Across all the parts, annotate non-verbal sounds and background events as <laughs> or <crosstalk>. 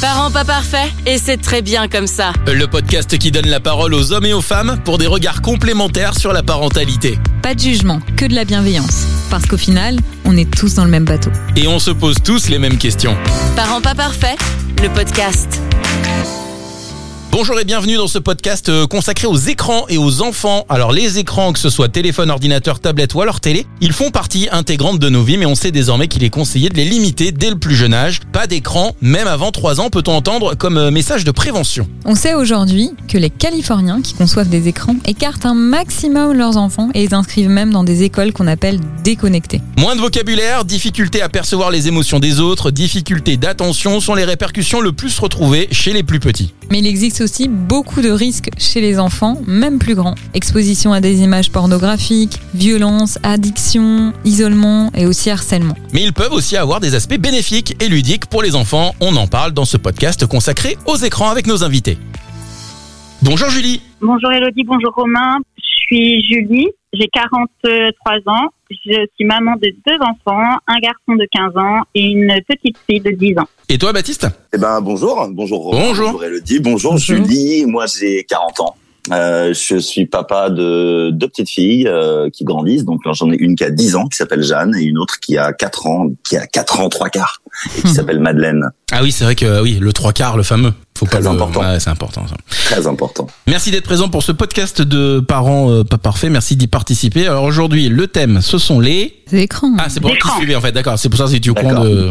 Parents pas parfaits, et c'est très bien comme ça. Le podcast qui donne la parole aux hommes et aux femmes pour des regards complémentaires sur la parentalité. Pas de jugement, que de la bienveillance. Parce qu'au final, on est tous dans le même bateau. Et on se pose tous les mêmes questions. Parents pas parfaits, le podcast. Bonjour et bienvenue dans ce podcast euh, consacré aux écrans et aux enfants. Alors les écrans, que ce soit téléphone, ordinateur, tablette ou alors télé, ils font partie intégrante de nos vies, mais on sait désormais qu'il est conseillé de les limiter dès le plus jeune âge. Pas d'écran, même avant 3 ans, peut-on entendre comme euh, message de prévention. On sait aujourd'hui que les Californiens qui conçoivent des écrans écartent un maximum leurs enfants et les inscrivent même dans des écoles qu'on appelle déconnectées. Moins de vocabulaire, difficulté à percevoir les émotions des autres, difficulté d'attention sont les répercussions le plus retrouvées chez les plus petits. Mais il existe aussi beaucoup de risques chez les enfants, même plus grands. Exposition à des images pornographiques, violence, addiction, isolement et aussi harcèlement. Mais ils peuvent aussi avoir des aspects bénéfiques et ludiques pour les enfants. On en parle dans ce podcast consacré aux écrans avec nos invités. Bonjour Julie. Bonjour Elodie, bonjour Romain. Je suis Julie, j'ai 43 ans. Je suis maman de deux enfants, un garçon de 15 ans et une petite fille de 10 ans. Et toi Baptiste? Eh ben bonjour, bonjour Romain, Bonjour. Elodie, bonjour, Julie, moi j'ai 40 ans. Euh, je suis papa de deux petites filles euh, qui grandissent. Donc j'en ai une qui a 10 ans qui s'appelle Jeanne et une autre qui a 4 ans, qui a 4 ans trois quarts et qui s'appelle Madeleine. Ah oui, c'est vrai que oui, le trois quarts, le fameux. Faut Très pas le- important. Ouais, c'est important. ça. Très important. Merci d'être présent pour ce podcast de parents euh, pas parfaits. Merci d'y participer. Alors aujourd'hui, le thème, ce sont les. Écrans. Ah, c'est pour qui suivez en fait. D'accord. C'est pour ça que tu es au courant de,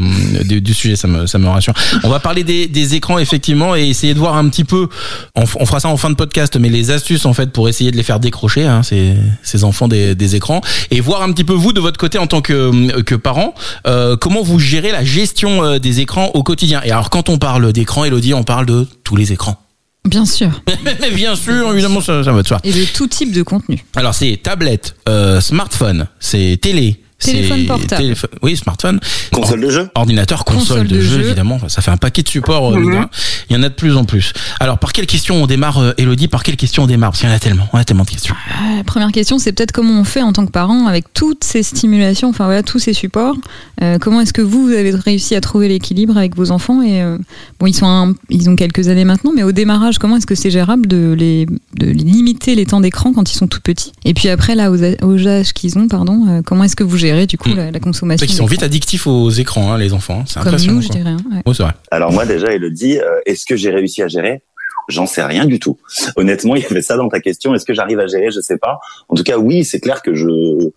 du, sujet. Ça me, ça me rassure. On va parler des, des écrans effectivement et essayer de voir un petit peu. On, fera ça en fin de podcast, mais les astuces en fait pour essayer de les faire décrocher hein, ces, ces enfants des, des écrans et voir un petit peu vous de votre côté en tant que que parent euh, comment vous gérez la gestion euh, des écrans au quotidien. Et alors quand on parle d'écran, Elodie, on parle de tous les écrans. Bien sûr. Mais <laughs> bien sûr, évidemment, ça, ça va de soi. Et de tout type de contenu. Alors c'est tablette, euh, smartphone, c'est télé, Téléphone portable. oui, smartphone, Console de jeu ordinateur, console, Console de, de jeu, jeu. évidemment. Enfin, Ça fait un paquet de supports. de rien. Il y en a de plus en plus. Alors par quelle question on démarre, euh, Elodie? Par quelle question on démarre? Parce qu'il y en a tellement. On a tellement de questions. Euh, La première question, c'est peut-être comment on fait en tant que parent avec toutes ces stimulations, enfin voilà, tous ces supports. Euh, comment est-ce que vous, vous avez réussi à trouver l'équilibre avec vos enfants? Et euh, bon, ils sont un- ils ont quelques années maintenant, mais au démarrage, comment est-ce que c'est gérable de les de les limiter les temps d'écran quand ils sont tout petits? Et puis après là, aux, aux âges qu'ils ont, pardon, euh, comment est-ce que vous gérez du coup Mm. la, consommation qu'ils sont vite addictifs aux écrans, hein, les enfants. hein. C'est Comme impressionnant. nous, je dirais. hein, ouais. Oh, c'est vrai. Alors moi déjà Elodie, euh, est-ce que j'ai réussi à gérer? J'en sais rien du tout. Honnêtement, il y avait ça dans ta question. Est-ce que j'arrive à gérer? Je sais pas. En tout cas, oui, c'est clair que je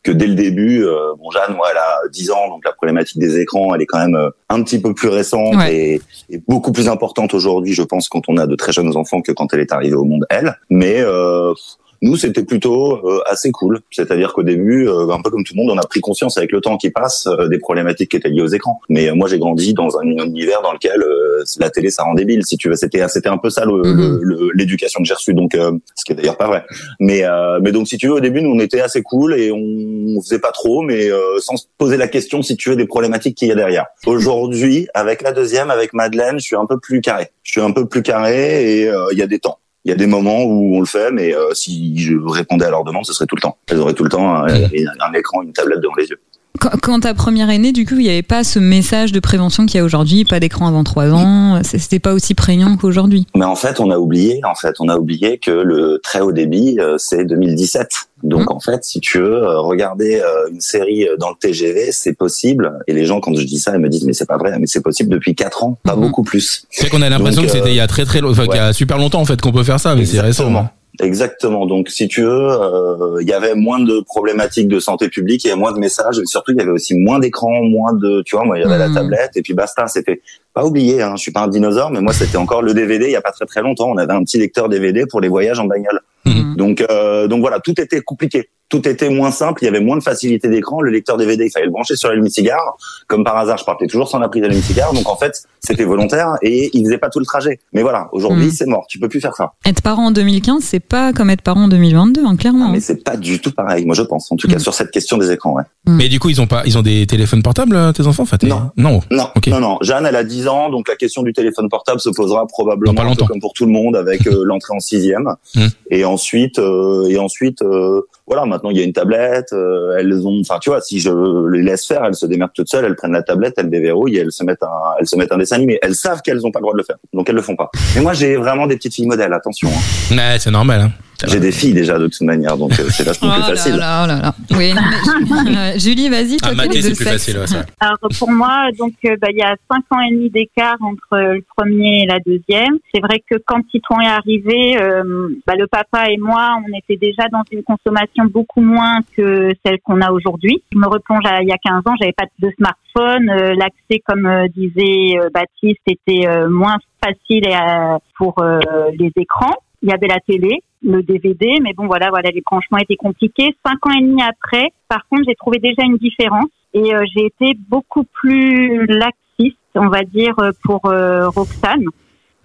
que dès le début, euh, bon Jeanne, moi, elle a 10 ans, donc la problématique des écrans, elle est quand même euh, un petit peu plus récente Ouais. et, et beaucoup plus importante aujourd'hui, je pense, quand on a de très jeunes enfants que quand elle est arrivée au monde, elle. Mais euh, nous, c'était plutôt euh, assez cool. C'est-à-dire qu'au début, euh, un peu comme tout le monde, on a pris conscience avec le temps qui passe euh, des problématiques qui étaient liées aux écrans. Mais euh, moi, j'ai grandi dans un univers dans lequel euh, la télé, ça rend débile, si tu veux. C'était, c'était un peu ça Mhm. le- le- l'éducation que j'ai reçue. Donc, euh, ce qui est d'ailleurs pas vrai. Mais, euh, mais donc, si tu veux, au début, nous, on était assez cool et on faisait pas trop, mais euh, sans se poser la question, si tu veux, des problématiques qu'il y a derrière. Aujourd'hui, avec la deuxième, avec Madeleine, je suis un peu plus carré. Je suis un peu plus carré et euh, il y a des temps. Il y a des moments où on le fait, mais euh, si je répondais à leurs demandes, ce serait tout le temps. Elles auraient tout le temps un, un écran, une tablette devant les yeux. Quand, quand ta première est née, du coup, il n'y avait pas ce message de prévention qu'il y a aujourd'hui, pas d'écran avant 3 ans, c'était pas aussi prégnant qu'aujourd'hui. Mais en fait, on a oublié, en fait, on a oublié que le très haut débit, euh, c'est 2017. Donc, en fait, si tu veux euh, regarder euh, une série euh, dans le TGV, c'est possible. Et les gens, quand je dis ça, ils me disent, mais c'est pas vrai, mais c'est possible depuis quatre ans, pas Mhm. beaucoup plus. C'est qu'on a l'impression que c'était il y a très très longtemps, enfin, qu'il y a super longtemps en fait qu'on peut faire ça, mais c'est récent. Exactement. Donc, si tu veux, euh, il y avait moins de problématiques de santé publique, il y avait moins de messages, et surtout, il y avait aussi moins d'écrans, moins de, tu vois, moi, il y avait la tablette, et puis basta. C'était pas oublié. Hein, je suis pas un dinosaure, mais moi, c'était encore le DVD. Il y a pas très très longtemps, on avait un petit lecteur DVD pour les voyages en bagnole. Mhm. Donc, euh, donc voilà, tout était compliqué. Tout était moins simple. Il y avait moins de facilité d'écran. Le lecteur DVD, il fallait le brancher sur l'allume-cigare. Comme par hasard, je partais toujours sans la prise d'allume-cigare. Donc en fait, c'était volontaire et il faisait pas tout le trajet. Mais voilà, aujourd'hui, Mhm. c'est mort. Tu peux plus faire ça. Être parent en 2015, c'est pas comme être parent en 2022, hein, clairement. Ah, mais c'est pas du tout pareil. Moi, je pense. En tout cas, Mhm. sur cette question des écrans, ouais. Mais du coup, ils ont pas, ils ont des téléphones portables, euh, tes enfants, en fait Non. Non. Non, non, non. Jeanne, elle a 10 ans, donc la question du téléphone portable se posera probablement un peu longtemps. comme pour tout le monde avec euh, l'entrée en sixième. Et ensuite, euh, et ensuite, euh, voilà, maintenant il y a une tablette, euh, elles ont, enfin tu vois, si je les laisse faire, elles se démerdent toutes seules, elles prennent la tablette, elles déverrouillent, elles se mettent un, elles se mettent un dessin animé. Elles savent qu'elles ont pas le droit de le faire, donc elles le font pas. Mais moi j'ai vraiment des petites filles modèles, attention. hein. C'est normal. Hein. J'ai des filles déjà de toute manière, donc euh, c'est vachement plus Oh là facile. là là là. Oui, mais- <laughs> euh, Julie, vas-y. Ah, es c'est plus facile. Ouais, ça. Alors pour moi, donc euh, bah, il y a cinq ans et demi d'écart entre le premier et la deuxième. C'est vrai que quand Titouan est arrivé, euh, bah, le papa et moi, on était déjà dans une consommation beaucoup moins que celle qu'on a aujourd'hui. Je me replonge à il y a 15 ans, j'avais pas de smartphone, euh, l'accès comme euh, disait euh, Baptiste était euh, moins facile euh, pour euh, les écrans. Il y avait la télé, le DVD, mais bon voilà, voilà, les branchements étaient compliqués. Cinq ans et demi après, par contre, j'ai trouvé déjà une différence et euh, j'ai été beaucoup plus laxiste, on va dire, euh, pour euh, Roxane.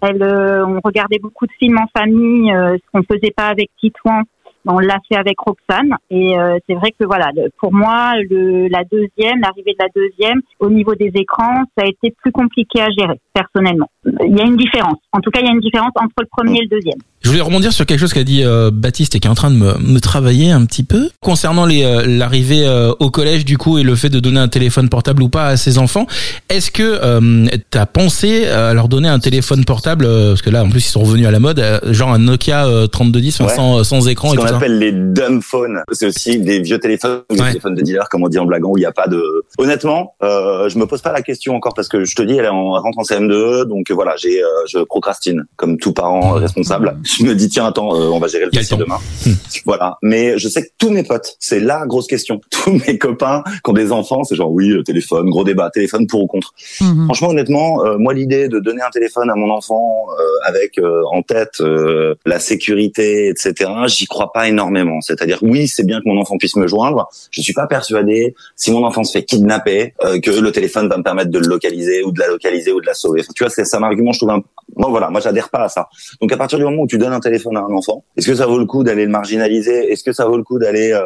Elle, euh, on regardait beaucoup de films en famille, euh, ce qu'on faisait pas avec Titouan. On l'a fait avec Roxane et euh, c'est vrai que voilà, pour moi, le, la deuxième, l'arrivée de la deuxième, au niveau des écrans, ça a été plus compliqué à gérer personnellement. Il y a une différence. En tout cas, il y a une différence entre le premier et le deuxième. Je voulais rebondir sur quelque chose qu'a dit euh, Baptiste et qui est en train de me, me travailler un petit peu concernant les euh, l'arrivée euh, au collège du coup et le fait de donner un téléphone portable ou pas à ses enfants. Est-ce que euh, t'as pensé à leur donner un téléphone portable euh, parce que là en plus ils sont revenus à la mode, euh, genre un Nokia euh, 3210 enfin, Ouais. sans, sans écran Ce et qu'on tout ça. appelle les dumb phones. C'est aussi des vieux téléphones, ou des Ouais. téléphones de dealer, comme on dit en blaguant, où il n'y a pas de. Honnêtement, euh, je me pose pas la question encore parce que je te dis, elle est en elle rentre en CM2, donc euh, voilà, j'ai, euh, je procrastine comme tout parent euh, responsable. Je me dis tiens, attends, euh, on va gérer le dossier demain. Hmm. Voilà. Mais je sais que tous mes potes, c'est la grosse question. <laughs> Tous mes copains qui ont des enfants, c'est genre oui, le téléphone, gros débat, téléphone pour ou contre. Mhm. Franchement, honnêtement, euh, moi, l'idée de donner un téléphone à mon enfant euh, avec euh, en tête euh, la sécurité, etc., j'y crois pas énormément. C'est-à-dire, oui, c'est bien que mon enfant puisse me joindre. Je suis pas persuadé, si mon enfant se fait kidnapper, euh, que le téléphone va me permettre de le localiser ou de la localiser ou de la sauver. Enfin, tu vois, c'est ça un argument, je trouve. Un... Bon, voilà, moi, j'adhère pas à ça. Donc, à partir du moment où tu donnes un téléphone à un enfant, est-ce que ça vaut le coup d'aller le marginaliser? Est-ce que ça vaut le coup d'aller euh,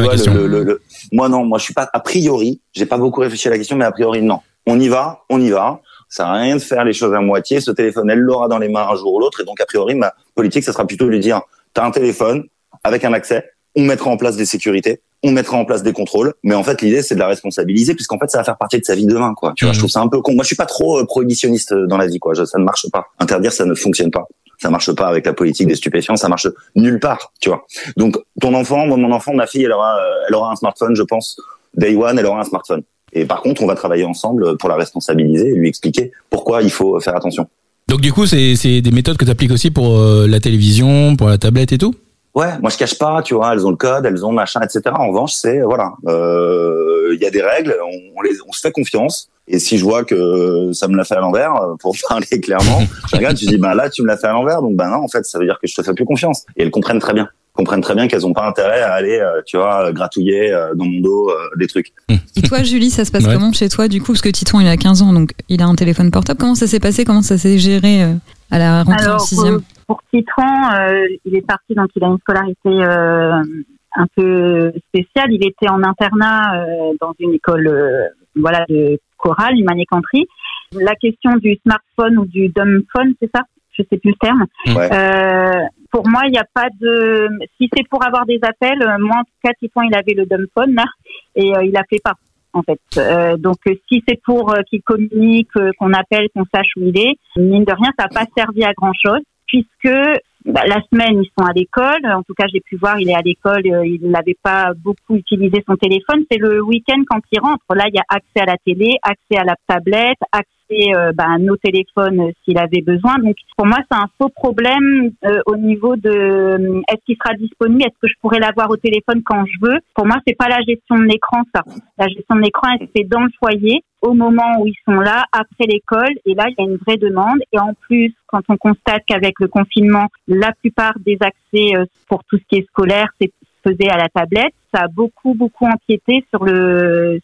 Ouais, tu le- le- le- Moi non, moi je suis pas a priori, j'ai pas beaucoup réfléchi à la question, mais a priori non. On y va, on y va. Ça à rien de faire les choses à moitié. Ce téléphone, elle l'aura dans les mains un jour ou l'autre, et donc a priori ma politique, ça sera plutôt de lui dire t'as un téléphone avec un accès, on mettra en place des sécurités, on mettra en place des contrôles, mais en fait l'idée c'est de la responsabiliser puisqu'en fait ça va faire partie de sa vie demain quoi. Tu vois, je trouve ça un peu con. Moi je suis pas trop euh, prohibitionniste dans la vie quoi. Je- ça ne marche pas. Interdire ça ne fonctionne pas. Ça marche pas avec la politique des stupéfiants, ça marche nulle part, tu vois. Donc ton enfant, moi, mon enfant, ma fille, elle aura, euh, elle aura un smartphone, je pense. Day one, elle aura un smartphone. Et par contre, on va travailler ensemble pour la responsabiliser et lui expliquer pourquoi il faut faire attention. Donc du coup c'est des méthodes que tu appliques aussi pour euh, la télévision, pour la tablette et tout? Ouais, moi je cache pas, tu vois, elles ont le code, elles ont machin, etc. En revanche, c'est voilà, euh, il y a des règles, on, on les, on se fait confiance. Et si je vois que ça me l'a fait à l'envers, euh, pour <laughs> parler clairement, je regarde, je dis ben là tu me l'as fait à l'envers, donc ben non, en fait ça veut dire que je te fais plus confiance. Et elles comprennent très bien, comprennent très bien qu'elles ont pas intérêt à aller, euh, tu vois, gratouiller euh, dans mon dos euh, des trucs. Et toi, Julie, ça se passe Ouais. comment chez toi du coup? Parce que Titouan, il a 15 ans, donc il a un téléphone portable. Comment ça s'est passé? Comment ça s'est géré euh, à la rentrée en Alors, sixième? euh, pour Titouan, euh, il est parti, donc il a une scolarité euh, un peu spéciale. Il était en internat euh, dans une école euh, voilà, de chorale, une country. La question du smartphone ou du dumbphone, c'est ça? Je sais plus le terme. Ouais. Euh, pour moi, il n'y a pas de... Si c'est pour avoir des appels, euh, moi, en tout cas, il avait le dumbphone, là, et euh, il appelait pas en fait. Euh, donc euh, si c'est pour euh, qu'il communique, qu'on appelle, qu'on sache où il est, mine de rien, ça n'a pas servi à grand chose puisque bah, la semaine ils sont à l'école. En tout cas, j'ai pu voir, il est à l'école, euh, il n'avait pas beaucoup utilisé son téléphone. C'est le week-end quand il rentre. Là, il y a accès à la télé, accès à la tablette, accès euh, bah, nos téléphones euh, s'il avait besoin. Donc pour moi, c'est un faux problème euh, au niveau de euh, est-ce qu'il sera disponible, est-ce que je pourrais l'avoir au téléphone quand je veux? Pour moi, c'est pas la gestion de l'écran ça. La gestion de l'écran, elle fait dans le foyer, au moment où ils sont là, après l'école. Et là, il y a une vraie demande. Et en plus, quand on constate qu'avec le confinement, la plupart des accès pour tout ce qui est scolaire, c'est faisait à la tablette, ça a beaucoup, beaucoup empiété sur le,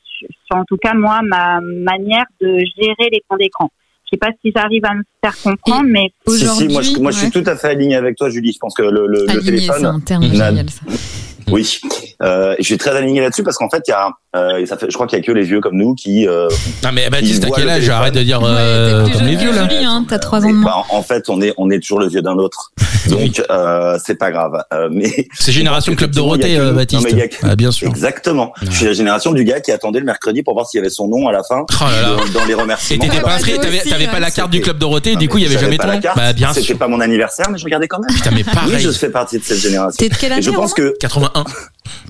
sur en tout cas, moi, ma manière de gérer les temps d'écran. Je sais pas si j'arrive à me faire comprendre, mais Si, si, Aujourd'hui, moi, je, moi je suis tout à fait aligné avec toi, Julie. Je pense que le, le, le téléphone, un terme génial, ça. Oui, euh, je suis très aligné là-dessus parce qu'en fait, il y a, euh, et ça fait, je crois qu'il y a que les vieux comme nous qui, euh, Ah mais Baptiste, voit quel âge. Arrête de dire euh, comme les vieux là. Hein, t'as 3 ans de bah, moins. en fait, on est, on est toujours le vieux d'un autre. <laughs> Donc euh, c'est pas grave. Euh, mais <laughs> C'est génération Club Dorothée, que- euh, non, Baptiste. mais il y a que- Ah, bien sûr. exactement. Je suis la génération du gars qui attendait le mercredi pour voir s'il y avait son nom à la fin Oh là là. dans les Et remerciements. t'étais pas inscrit, nous t'avais pas la carte du C'était- Club Dorothée, Non, du coup il y mais avait jamais ton la nom. carte. Bah bien C'était sûr. pas mon anniversaire, mais je regardais quand même. Putain mais Oui, pareil. je fais partie de cette génération. T'es de quelle Et année je pense que 81.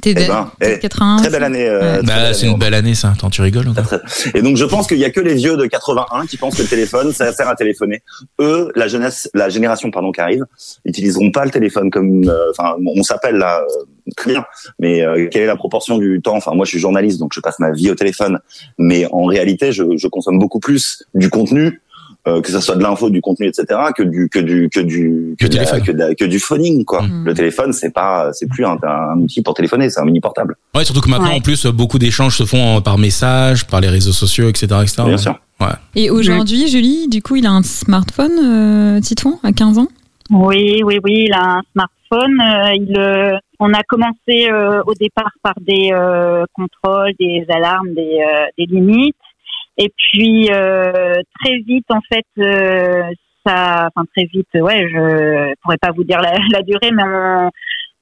T'es de Eh ben, t'es de eh, 81 très belle année. euh, Bah c'est une belle année ça. Attends, tu rigoles ou quoi Et donc je pense qu'il y a que les vieux de 81 qui pensent que le téléphone ça sert à téléphoner. Eux, la jeunesse, la génération pardon qui arrive, utiliseront pas le téléphone comme, euh, enfin on s'appelle là euh, très bien, mais euh, quelle est la proportion du temps? Enfin moi je suis journaliste donc je passe ma vie au téléphone, mais en réalité je, je consomme beaucoup plus du contenu. Euh, que ça soit de l'info, du contenu, etc., que du que du que du Du que, de la- que du phoning quoi. Mm. Le téléphone c'est pas c'est plus un, un outil pour téléphoner, c'est un mini portable. Ouais, surtout que maintenant Ouais. en plus beaucoup d'échanges se font euh, par message, par les réseaux sociaux, etc. etc. Bien sûr. Et aujourd'hui, Julie, du coup, il a un smartphone, euh, Titouan, à 15 ans? Oui, oui, oui, il a un smartphone. euh, il, euh, on a commencé euh, au départ par des euh, contrôles, des alarmes, des, euh, des limites. Et puis euh, très vite, en fait, euh, ça, enfin très vite, ouais, je pourrais pas vous dire la, <laughs> la durée, mais on,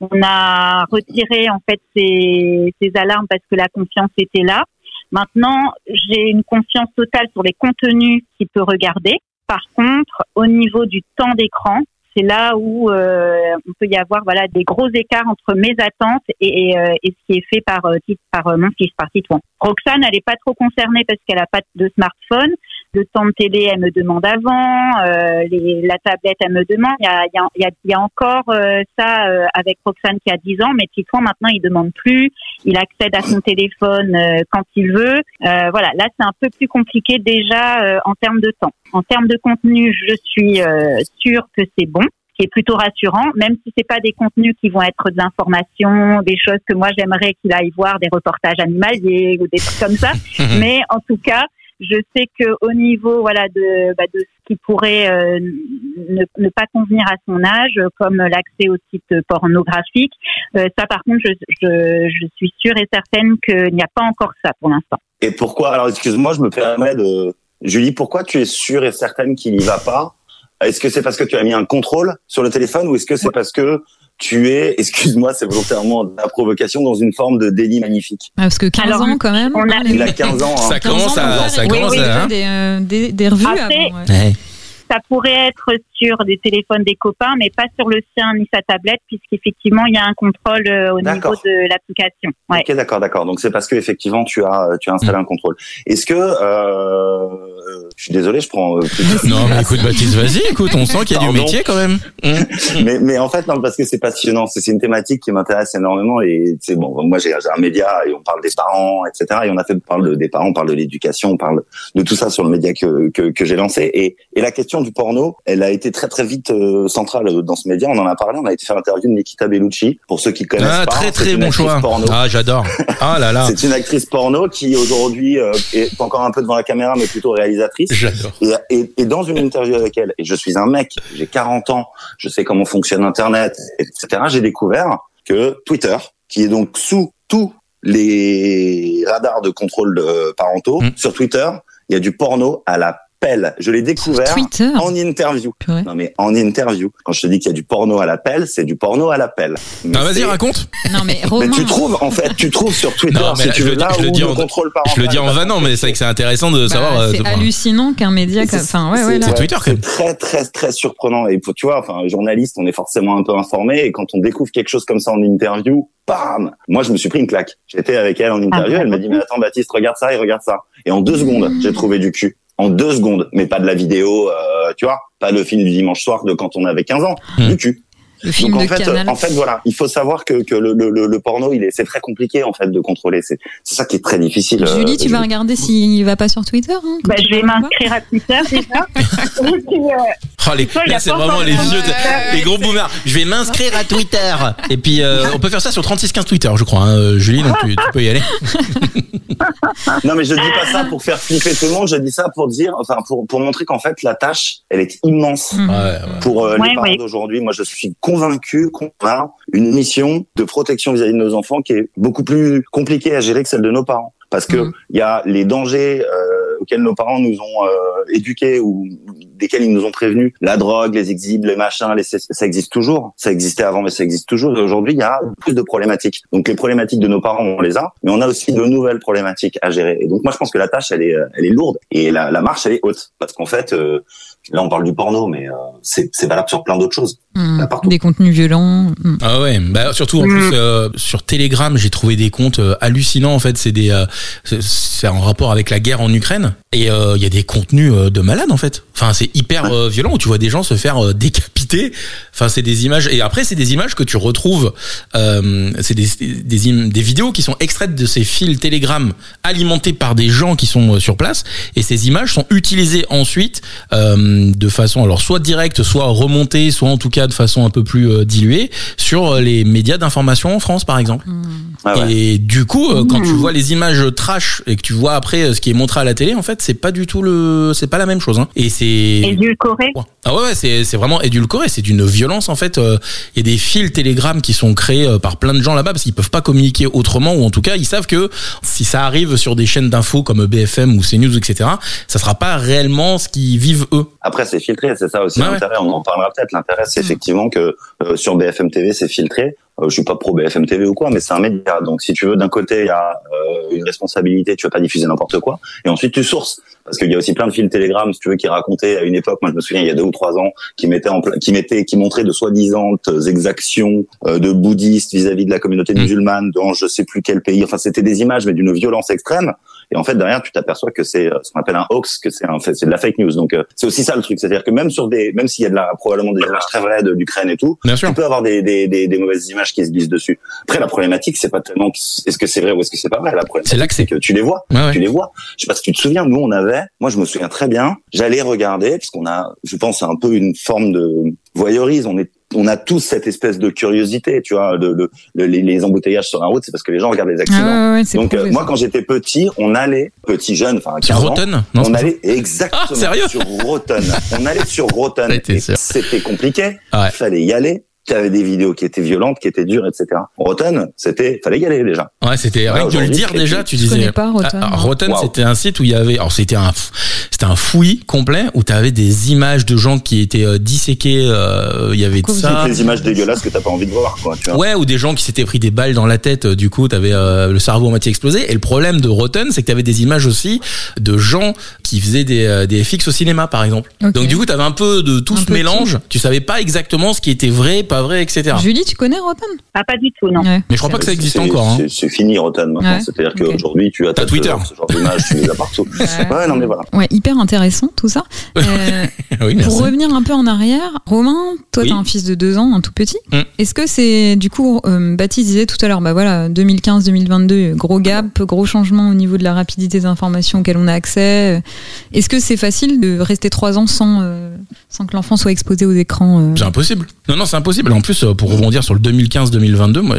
on a retiré en fait ces, ces alarmes parce que la confiance était là. Maintenant, j'ai une confiance totale sur les contenus qu'il peut regarder. Par contre, au niveau du temps d'écran, c'est là où euh, on peut y avoir voilà des gros écarts entre mes attentes et, et, euh, ce qui est fait par euh, par mon fils par Titouan. Roxane, elle n'est pas trop concernée parce qu'elle n'a pas de smartphone. Le temps de télé, elle me demande avant. Euh, les, la tablette, elle me demande. Il y a, il y a, il y a, encore euh, ça euh, avec Roxane qui a 10 ans, mais Titouan maintenant il demande plus. Il accède à son téléphone euh, quand il veut. Euh, voilà, là c'est un peu plus compliqué déjà euh, en termes de temps. En termes de contenu, je suis euh, sûre que c'est bon, qui est plutôt rassurant, même si c'est pas des contenus qui vont être de l'information, des choses que moi j'aimerais qu'il aille voir, des reportages animaliers ou des trucs comme ça. <laughs> Mais en tout cas, je sais que au niveau voilà de, bah, de ce qui pourrait euh, ne, ne pas convenir à son âge, comme l'accès aux sites pornographiques, euh, ça par contre, je, je, je suis sûre et certaine qu'il n'y a pas encore ça pour l'instant. Et pourquoi Alors excuse-moi, je me permets de Julie, pourquoi tu es sûre et certaine qu'il y va pas Est-ce que c'est parce que tu as mis un contrôle sur le téléphone ou est-ce que c'est parce que tu es, <laughs> excuse-moi, c'est volontairement de la provocation dans une forme de délit magnifique? Ah, Parce que 15 Alors, ans, quand même. on a- Il a mecs. 15 ans. hein. Ça 15 commence à, ça commence des, à, hein. des, euh, des, des revues Après, avant, ouais. Ouais. Ça pourrait être sur des téléphones des copains, mais pas sur le sien ni sa tablette, puisqu'effectivement, il y a un contrôle euh, au niveau de l'application. Ouais. Ok, d'accord, d'accord. Donc c'est parce que effectivement tu as tu as installé un contrôle. Est-ce que euh, je suis désolé, je prends. euh, plus de- Non mais écoute Baptiste, vas-y, écoute, on sent qu'il y a du métier quand même. <laughs> Mais mais en fait non parce que c'est passionnant. C'est une thématique qui m'intéresse énormément et c'est bon. Moi j'ai j'ai un média et on parle des parents, etc. Et on a fait on parle de- des parents, on parle de l'éducation, on parle de tout ça sur le média que que, que j'ai lancé. Et et la question du porno, elle a été très très vite euh, centrale dans ce média. On en a parlé. On a été faire l'interview de Nikita Bellucci pour ceux qui connaissent Ah pas. très très une bon choix. Porno. Ah j'adore. <laughs> Ah là là, C'est une actrice porno qui aujourd'hui euh, est encore un peu devant la caméra, mais plutôt réalisatrice. j'adore. Et, et, et dans une interview avec elle, et je suis un mec, j'ai 40 ans, je sais comment fonctionne Internet, etc. J'ai découvert que Twitter, qui est donc sous tous les radars de contrôle de parentaux, Mm. sur Twitter, il y a du porno à la pelle. Je l'ai découvert Twitter. en interview. Purée. Non mais en interview. Quand je te dis qu'il y a du porno à la pelle, c'est du porno à la pelle. Mais Ah vas-y raconte. Non, mais <laughs> Mais Romain. tu trouves, en fait, tu trouves sur Twitter, Non, mais si là, tu je veux, le dis- là je le dis en- contrôle. Je le dis en vanant, mais c'est vrai que c'est intéressant de bah, savoir. euh, c'est hallucinant qu'un média. C'est- Enfin, ouais, ouais, c'est- là. C'est Twitter quand même. C'est très très très surprenant et faut- tu vois enfin journaliste on est forcément un peu informé et quand on découvre quelque chose comme ça en interview bam moi je me suis pris une claque j'étais avec elle en interview Ah, elle m'a dit mais attends Baptiste regarde ça et regarde ça et en deux secondes j'ai trouvé du cul en deux secondes mais pas de la vidéo euh, tu vois pas le film du dimanche soir de quand on avait 15 ans Hmm. du cul Le film donc en de fait, Canal. en fait, voilà, il faut savoir que, que le, le, le, le porno, il est, c'est très compliqué en fait de contrôler. C'est, c'est ça qui est très difficile. euh, Julie, tu vas regarder s'il va pas sur Twitter. Hein, Bah, je vais m'inscrire à Twitter déjà. <laughs> Euh, Oh, les, Toi, là c'est vraiment les vieux, Ouais. les gros boomers. Je vais m'inscrire à Twitter. Et puis euh, on peut faire ça sur 3615 Twitter, je crois. hein, Julie, donc tu, tu peux y aller. Non, mais je dis pas ça pour faire flipper tout le monde. Je dis ça pour dire, enfin, pour pour montrer qu'en fait la tâche, elle est immense. Ouais, ouais. Pour euh, Ouais, les parents d'aujourd'hui, moi je suis convaincu qu'on a une mission de protection vis-à-vis de nos enfants qui est beaucoup plus compliquée à gérer que celle de nos parents. Parce que Mhm. il y a les dangers euh, auxquels nos parents nous ont euh, éduqués ou desquels ils nous ont prévenus, la drogue, les exhibs, les machins, les, ça existe toujours. Ça existait avant, mais ça existe toujours. Aujourd'hui, il y a plus de problématiques. Donc les problématiques de nos parents, on les a, mais on a aussi de nouvelles problématiques à gérer. Et donc moi, je pense que la tâche, elle est, elle est lourde et la, la marche, elle est haute, parce qu'en fait, euh, là, on parle du porno, mais euh, c'est valable sur plein d'autres choses. Mmh. Des contenus violents. Mmh. Ah ouais, bah surtout en plus euh, sur Telegram, j'ai trouvé des comptes hallucinants. En fait, c'est des, c'est en rapport avec la guerre en Ukraine et il y a des contenus de malades en fait. Enfin, c'est hyper violent où tu vois des gens se faire décapiter. Enfin, c'est des images et après c'est des images que tu retrouves. c'est des des, des vidéos qui sont extraites de ces fils Telegram alimentés par des gens qui sont sur place et ces images sont utilisées ensuite euh, de façon alors soit directe, soit remontée, soit en tout cas de façon un peu plus euh, diluée sur les médias d'information en France par exemple. Mmh. Ah et du coup, euh, quand tu mmh. vois les images trash et que tu vois après ce qui est montré à la télé, en fait, c'est pas du tout le, c'est pas la même chose. Hein. Et c'est édulcoré. Ah ouais, ouais c'est c'est vraiment édulcoré. C'est d'une violence en fait. Il y a des fils Telegram qui sont créés par plein de gens là-bas parce qu'ils peuvent pas communiquer autrement ou en tout cas ils savent que si ça arrive sur des chaînes d'infos comme BFM ou CNews etc, ça sera pas réellement ce qu'ils vivent eux. Après, c'est filtré, c'est ça aussi l'intérêt. On en parlera peut-être. L'intérêt, c'est mm. effectivement que euh, sur BFM TV, c'est filtré. Euh, je suis pas pro BFM TV ou quoi, mais c'est un média. Donc, si tu veux, d'un côté, il y a euh, une responsabilité. Tu vas pas diffuser n'importe quoi. Et ensuite, tu sources. Parce qu'il y a aussi plein de fils Telegram, si tu veux, qui racontaient à une époque, moi je me souviens, il y a deux ou trois ans, qui mettaient en qui mettaient, qui montraient de soi-disant exactions de bouddhistes vis-à-vis de la communauté mm. musulmane dans je sais plus quel pays. Enfin, c'était des images, mais d'une violence extrême. Et en fait, derrière, tu t'aperçois que c'est ce qu'on appelle un hoax, que c'est de la fake news. Donc, c'est aussi ça le truc, c'est-à-dire que même sur des, même s'il y a de la, probablement des images très vraies d'Ukraine et tout, tu peux avoir des, des, des, des, mauvaises images qui se glissent dessus. Après, la problématique, c'est pas tellement est-ce que c'est vrai ou est-ce que c'est pas vrai. La problématique, c'est là que c'est que tu les vois, tu les vois. Je sais pas si tu te souviens, nous on avait, moi je me souviens très bien, j'allais regarder parce qu'on a, je pense, un peu une forme de voyeurisme. On est on a tous cette espèce de curiosité, tu vois, de, les, embouteillages sur la route, c'est parce que les gens regardent les accidents. Ah Donc euh, moi, quand j'étais petit, on allait, petit jeune, enfin 15 ans, on allait exactement ah, sur Rotten. on allait sur <laughs> Rotten. C'était compliqué. Il fallait y aller y avait des vidéos qui étaient violentes, qui étaient dures, etc. Rotten, c'était, fallait y aller déjà. Ouais, c'était rien que de le dire déjà, tu disais. Pas Rotten. Ah, Rotten, c'était un site où il y avait, alors c'était un, c'était un fouillis complet où tu avais des images de gens qui étaient euh, disséqués. Euh, il y avait de ça. Des images dégueulasses que t'as pas envie de voir, quoi. Tu vois. Ouais, ou des gens qui s'étaient pris des balles dans la tête. Du coup, t'avais euh, le cerveau à moitié explosé. Et le problème de Rotten, c'est que t'avais des images aussi de gens qui faisaient des, euh, des FX au cinéma, par exemple. Donc du coup, t'avais un peu de tout ce mélange. Tu savais pas exactement ce qui était vrai, pas vrai, etc tu connais Rotten Ah, pas du tout, non. Mais je crois pas que ça existe encore. Hein. C'est fini Rotten maintenant. C'est-à-dire qu'aujourd'hui, tu as ta Twitter. Ce genre d'image, tu les as partout. <laughs> ouais. non, mais voilà. Ouais, hyper intéressant tout ça. <laughs> Euh, oui, pour revenir un peu en arrière, Romain, toi, tu as un fils de deux ans, un tout petit. Mm. Est-ce que c'est, du coup, euh, Baptiste disait tout à l'heure, bah voilà, 2015-2022, gros gap, gros changement au niveau de la rapidité des informations auxquelles on a accès. Est-ce que c'est facile de rester trois ans sans, euh, sans que l'enfant soit exposé aux écrans euh? C'est impossible. Non, non, c'est impossible. En plus, pour rebondir sur le 2015-2022, moi,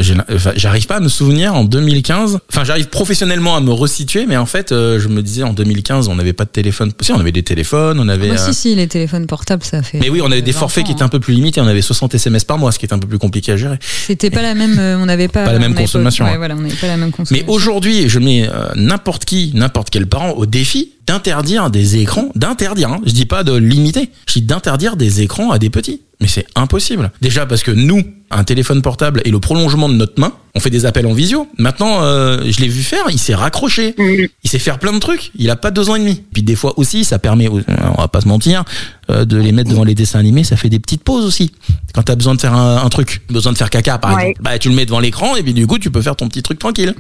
j'arrive pas à me souvenir en 2015. Enfin, j'arrive professionnellement à me resituer, mais en fait, euh, je me disais en 2015, on n'avait pas de téléphone. Si, on avait des téléphones, on avait. Ah, si, euh, si, les téléphones portables, ça fait. Mais oui, on avait des forfaits qui étaient un peu plus limités. On avait 60 SMS par mois, ce qui est un peu plus compliqué à gérer. C'était pas la même. Euh, on n'avait pas. Pas la même consommation. Ouais, voilà, on n'avait pas la même consommation. Mais aujourd'hui, je mets n'importe qui, n'importe quel parent au défi d'interdire des écrans, d'interdire, hein, je dis pas de limiter, je dis d'interdire des écrans à des petits. Mais c'est impossible. Déjà parce que nous, un téléphone portable est le prolongement de notre main. On fait des appels en visio. Maintenant, euh, je l'ai vu faire, il s'est raccroché. Il sait faire plein de trucs. Il a pas deux ans et demi. Puis des fois aussi, ça permet, on va pas se mentir, euh, de les mettre devant les dessins animés. Ça fait des petites pauses aussi. Quand t'as besoin de faire un, truc, besoin de faire caca par exemple, bah tu le mets devant l'écran et puis du coup tu peux faire ton petit truc tranquille.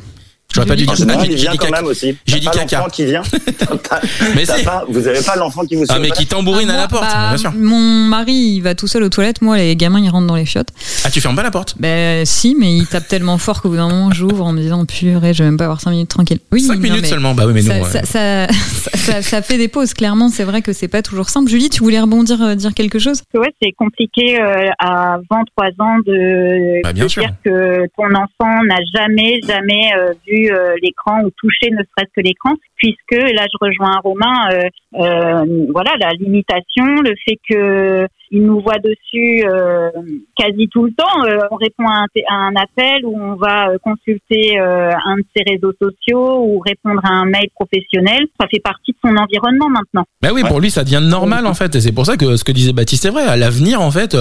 J'aurais pas dû dire ça. J'ai dit quand même aussi. J'ai dit caca. qui vient. <laughs> mais c'est pas, vous avez pas l'enfant qui vous Ah, mais qui tambourine à la porte, bah, bien sûr. Mon mari, il va tout seul aux toilettes. Moi, les gamins, ils rentrent dans les chiottes. Ah, tu fermes pas la porte? Ben, si, mais il tape tellement fort qu'au bout d'un moment, j'ouvre en me disant, purée, je vais même pas avoir 5 minutes tranquille. Oui, 5 minutes seulement, bah oui, mais non. Ça, ça, ça, ça, fait des pauses, clairement. C'est vrai que c'est pas toujours simple. Julie, tu voulais rebondir, euh, dire quelque chose? Ouais, c'est compliqué euh, à 23 ans de, bah, de dire que ton enfant n'a jamais, jamais euh, vu euh, l'écran ou touché ne serait-ce que l'écran, puisque là je rejoins Romain, euh, euh, voilà la limitation, le fait que il nous voit dessus euh, quasi tout le temps. Euh, on répond à un, à un, appel ou on va euh, consulter un de ses réseaux sociaux ou répondre à un mail professionnel. Ça fait partie de son environnement maintenant. Ben oui, pour lui, ça devient normal en fait. Et c'est pour ça que ce que disait Baptiste est vrai. À l'avenir, en fait,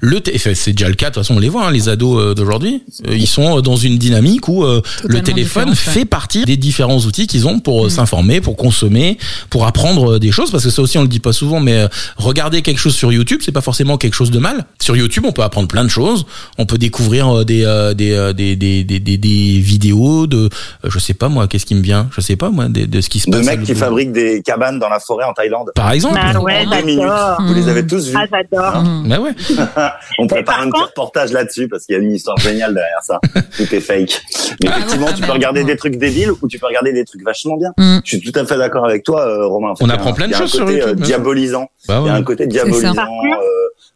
le c'est déjà le cas. De toute façon, on les voit, hein, les ados d'aujourd'hui. Ils sont dans une dynamique où le téléphone fait partie des différents outils qu'ils ont pour mm. s'informer, pour consommer, pour apprendre des choses. Parce que ça aussi, on le dit pas souvent, mais regarder quelque chose sur YouTube, c'est pas forcément quelque chose de mal. Sur YouTube, on peut apprendre plein de choses. On peut découvrir euh, euh, euh, des des, des, des, des, vidéos de, je sais pas moi, qu'est-ce qui me vient, je sais pas moi, de, ce qui se passe. De mecs qui fabriquent des cabanes dans la forêt en Thaïlande. Par exemple. Bah ouais, Vous les avez tous vus. Ah, j'adore. Mmh. Bah ouais. <laughs> on prépare un petit reportage là-dessus parce qu'il y a une histoire géniale derrière ça. Tout est fake. Mais effectivement, tu peux regarder des trucs débiles ou tu peux regarder des trucs vachement bien. Mmh. Je suis tout à fait d'accord avec toi, Romain. On apprend plein de choses sur YouTube. Diabolisant. Bah il y a un côté diabolisant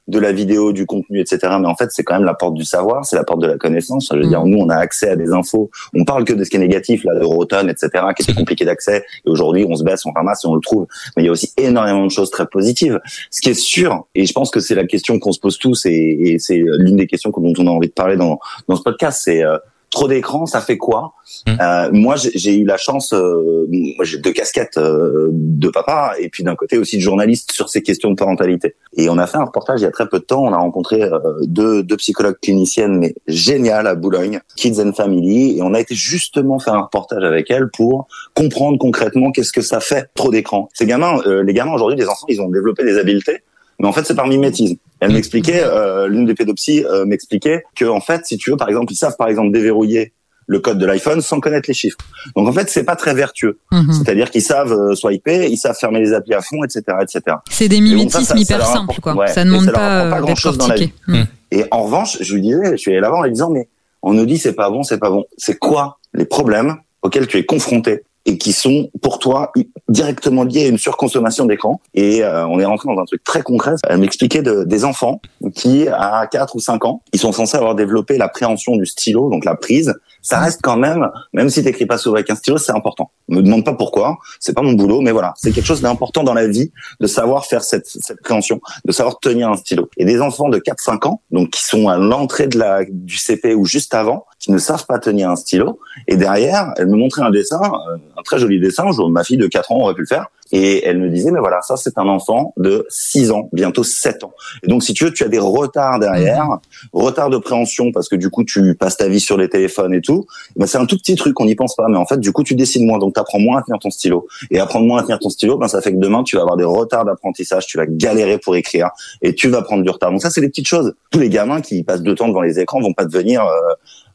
de la vidéo, du contenu, etc. Mais en fait, c'est quand même la porte du savoir, c'est la porte de la connaissance. Je veux dire, mm. nous, on a accès à des infos. On parle que de ce qui est négatif, là, Roton, etc., qui était compliqué d'accès. Et aujourd'hui, on se baisse, on ramasse et on le trouve. Mais il y a aussi énormément de choses très positives. Ce qui est sûr, et je pense que c'est la question qu'on se pose tous, et, c'est l'une des questions dont on a envie de parler dans, dans ce podcast, c'est euh, trop d'écran, ça fait quoi mmh. euh, Moi, j'ai eu la chance, euh, moi j'ai deux casquettes euh, de papa et puis d'un côté aussi de journaliste sur ces questions de parentalité. Et on a fait un reportage il y a très peu de temps. On a rencontré euh, deux, deux psychologues cliniciennes, mais géniales à Boulogne, Kids and Family, et on a été justement faire un reportage avec elles pour comprendre concrètement qu'est-ce que ça fait trop d'écran. Ces gamins, euh, les gamins aujourd'hui, des enfants, ils ont développé des habiletés mais en fait c'est par mimétisme. Elle mm. m'expliquait, euh, l'une des pédopsies euh, m'expliquait que en fait, si tu veux, par exemple, ils savent par exemple déverrouiller le code de l'iPhone sans connaître les chiffres. Donc en fait, c'est pas très vertueux. Mm-hmm. C'est-à-dire qu'ils savent euh, swiper, ils savent fermer les applis à fond, etc., etc. C'est des mimétismes hyper simples, quoi. ça ne demande pas, pas grand chose dans la vie. Mm. Et en revanche, je lui disais, je suis allé là-bas en lui disant, mais on nous dit c'est pas bon, c'est pas bon. C'est quoi les problèmes auxquels tu es confronté et qui sont pour toi directement liés à une surconsommation d'écran. Et euh, on est rentré dans un truc très concret. Elle m'expliquait de, des enfants qui, à 4 ou 5 ans, ils sont censés avoir développé l'appréhension du stylo, donc la prise, ça reste quand même, même si t'écris pas souvent avec un stylo, c'est important. Me demande pas pourquoi, c'est pas mon boulot, mais voilà, c'est quelque chose d'important dans la vie de savoir faire cette, cette préhension, de savoir tenir un stylo. Et des enfants de 4-5 ans, donc qui sont à l'entrée de la du CP ou juste avant, qui ne savent pas tenir un stylo. Et derrière, elle me montrait un dessin, euh, un très joli dessin. Ma fille de 4 ans aurait pu le faire. Et elle me disait, mais voilà, ça c'est un enfant de 6 ans, bientôt 7 ans. Et donc si tu veux, tu as des retards derrière, mmh. retard de préhension parce que du coup tu passes ta vie sur les téléphones et tout. Ben, c'est un tout petit truc, on n'y pense pas, mais en fait du coup tu dessines moins, donc tu apprends moins à tenir ton stylo. Et apprendre moins à tenir ton stylo, ben ça fait que demain tu vas avoir des retards d'apprentissage, tu vas galérer pour écrire et tu vas prendre du retard. Donc ça c'est les petites choses. Tous les gamins qui passent deux temps devant les écrans vont pas devenir euh,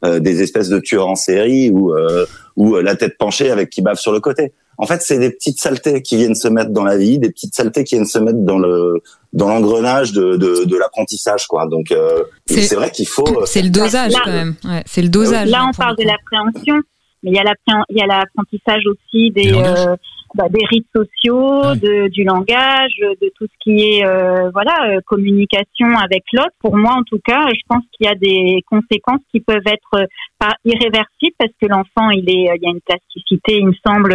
des espèces de tueurs en série ou euh, ou la tête penchée avec qui bave sur le côté. En fait, c'est des petites saletés qui viennent se mettre dans la vie, des petites saletés qui viennent se mettre dans le dans l'engrenage de, de, de l'apprentissage, quoi. Donc, euh, c'est vrai qu'il faut. Euh, c'est le dosage quand même. Ouais, c'est le dosage. Là, on parle de l'appréhension, mais il y a l'apprentissage aussi des euh, bah, des rites sociaux, de, du langage, de tout ce qui est euh, voilà euh, communication avec l'autre. Pour moi, en tout cas, je pense qu'il y a des conséquences qui peuvent être pas irréversibles parce que l'enfant, il est, il y a une plasticité, il me semble,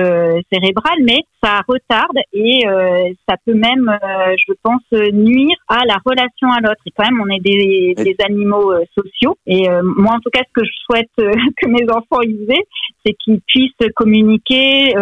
cérébrale, mais ça retarde et ça peut même, je pense, nuire à la relation à l'autre. Et quand même, on est des, des animaux sociaux. Et moi, en tout cas, ce que je souhaite <laughs> que mes enfants y aient, c'est qu'ils puissent communiquer,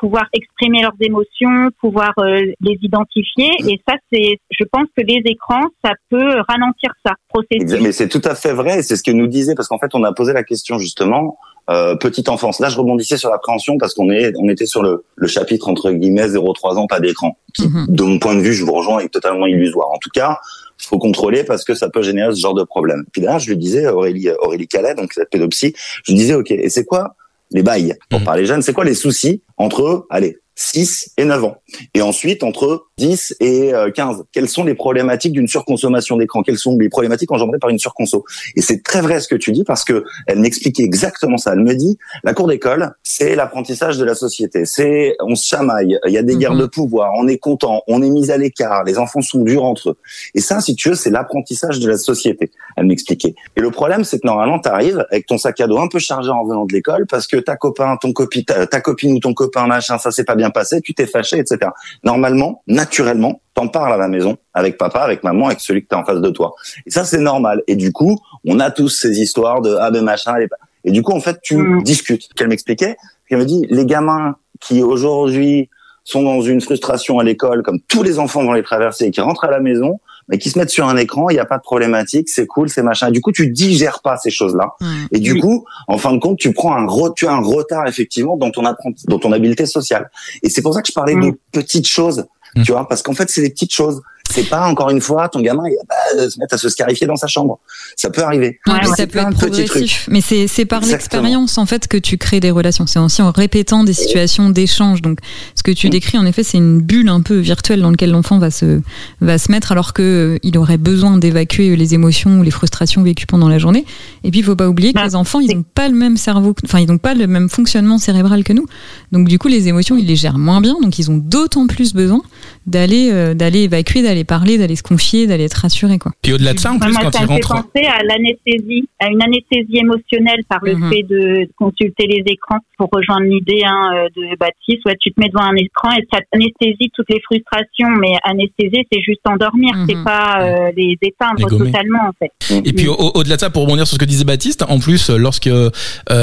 pouvoir exprimer leurs émotions, pouvoir euh, les identifier. Et ça, c'est, je pense que les écrans, ça peut ralentir ça. Processus. Mais c'est tout à fait vrai. C'est ce que nous disait parce qu'en fait, on a posé la question justement. Euh, petite enfance. Là, je rebondissais sur l'appréhension parce qu'on est, on était sur le, le chapitre entre guillemets 0-3 ans, pas d'écran, qui, mhm. de mon point de vue, je vous rejoins, est totalement illusoire. En tout cas, il faut contrôler parce que ça peut générer ce genre de problème. Puis là, je lui disais, Aurélie, Aurélie Calais, donc cette pédopsie, je lui disais, ok, et c'est quoi les bails pour mmh. parler jeunes, c'est quoi les soucis entre, allez, 6 et 9 ans? Et ensuite, entre 10 et 15. Quelles sont les problématiques d'une surconsommation d'écran? Quelles sont les problématiques engendrées par une surconso? Et c'est très vrai ce que tu dis parce que elle m'expliquait exactement ça. Elle me dit la cour d'école, c'est l'apprentissage de la société. C'est on se chamaille, il y a des guerres de pouvoir, on est content, on est mis à l'écart, les enfants sont durs entre eux. Et ça, si tu veux, c'est l'apprentissage de la société. Elle m'expliquait. Et le problème, c'est que normalement, tu arrives avec ton sac à dos un peu chargé en venant de l'école parce que ta copain, ton copine, ta, copine ou ton copain machin, ça s'est pas bien passé, tu t'es fâché, etc. Normalement, naturellement, t'en parles à la maison avec papa, avec maman, avec celui que t'es en face de toi. Et ça, c'est normal. Et du coup, on a tous ces histoires de ah ben machin. Et du coup, en fait, tu mmh. discutes. Qu'elle m'expliquait, elle me dit les gamins qui aujourd'hui sont dans une frustration à l'école, comme tous les enfants vont les traverser, et qui rentrent à la maison, mais qui se mettent sur un écran, il n'y a pas de problématique, c'est cool, c'est machin. Et du coup, tu digères pas ces choses-là. Et du coup, en fin de compte, tu prends un tu as un retard effectivement dans ton dans ton habileté sociale. Et c'est pour ça que je parlais de petites choses, tu vois, parce qu'en fait, c'est des petites choses. C'est pas encore une fois ton gamin il va pas se mettre à se scarifier dans sa chambre. Ça peut arriver. Ouais, mais ça peut être progressif. Mais c'est c'est par l'expérience en fait que tu crées des relations. C'est aussi en répétant des situations d'échange. Donc ce que tu mm. décris en effet c'est une bulle un peu virtuelle dans laquelle l'enfant va se va se mettre alors que euh, il aurait besoin d'évacuer les émotions ou les frustrations vécues pendant la journée. Et puis il faut pas oublier que bah, les enfants ils ont pas le même cerveau, enfin ils n'ont pas le même fonctionnement cérébral que nous. Donc du coup les émotions ils les gèrent moins bien. Donc ils ont d'autant plus besoin d'aller euh, d'aller évacuer, d'aller parler, d'aller se confier, d'aller être rassuré quoi. Puis au-delà de ça, en plus quand ça il rentre, penser à l'anesthésie, à une anesthésie émotionnelle par le Mhm. fait de consulter les écrans pour rejoindre l'idée hein, euh, de Baptiste. Ouais, tu te mets devant un écran et ça anesthésie toutes les frustrations, mais anesthésier c'est juste endormir, Mhm. c'est pas euh, les éteindre Les totalement en fait. Et puis au- au-delà de ça, pour rebondir sur ce que disait Baptiste, en plus, euh, lorsque euh,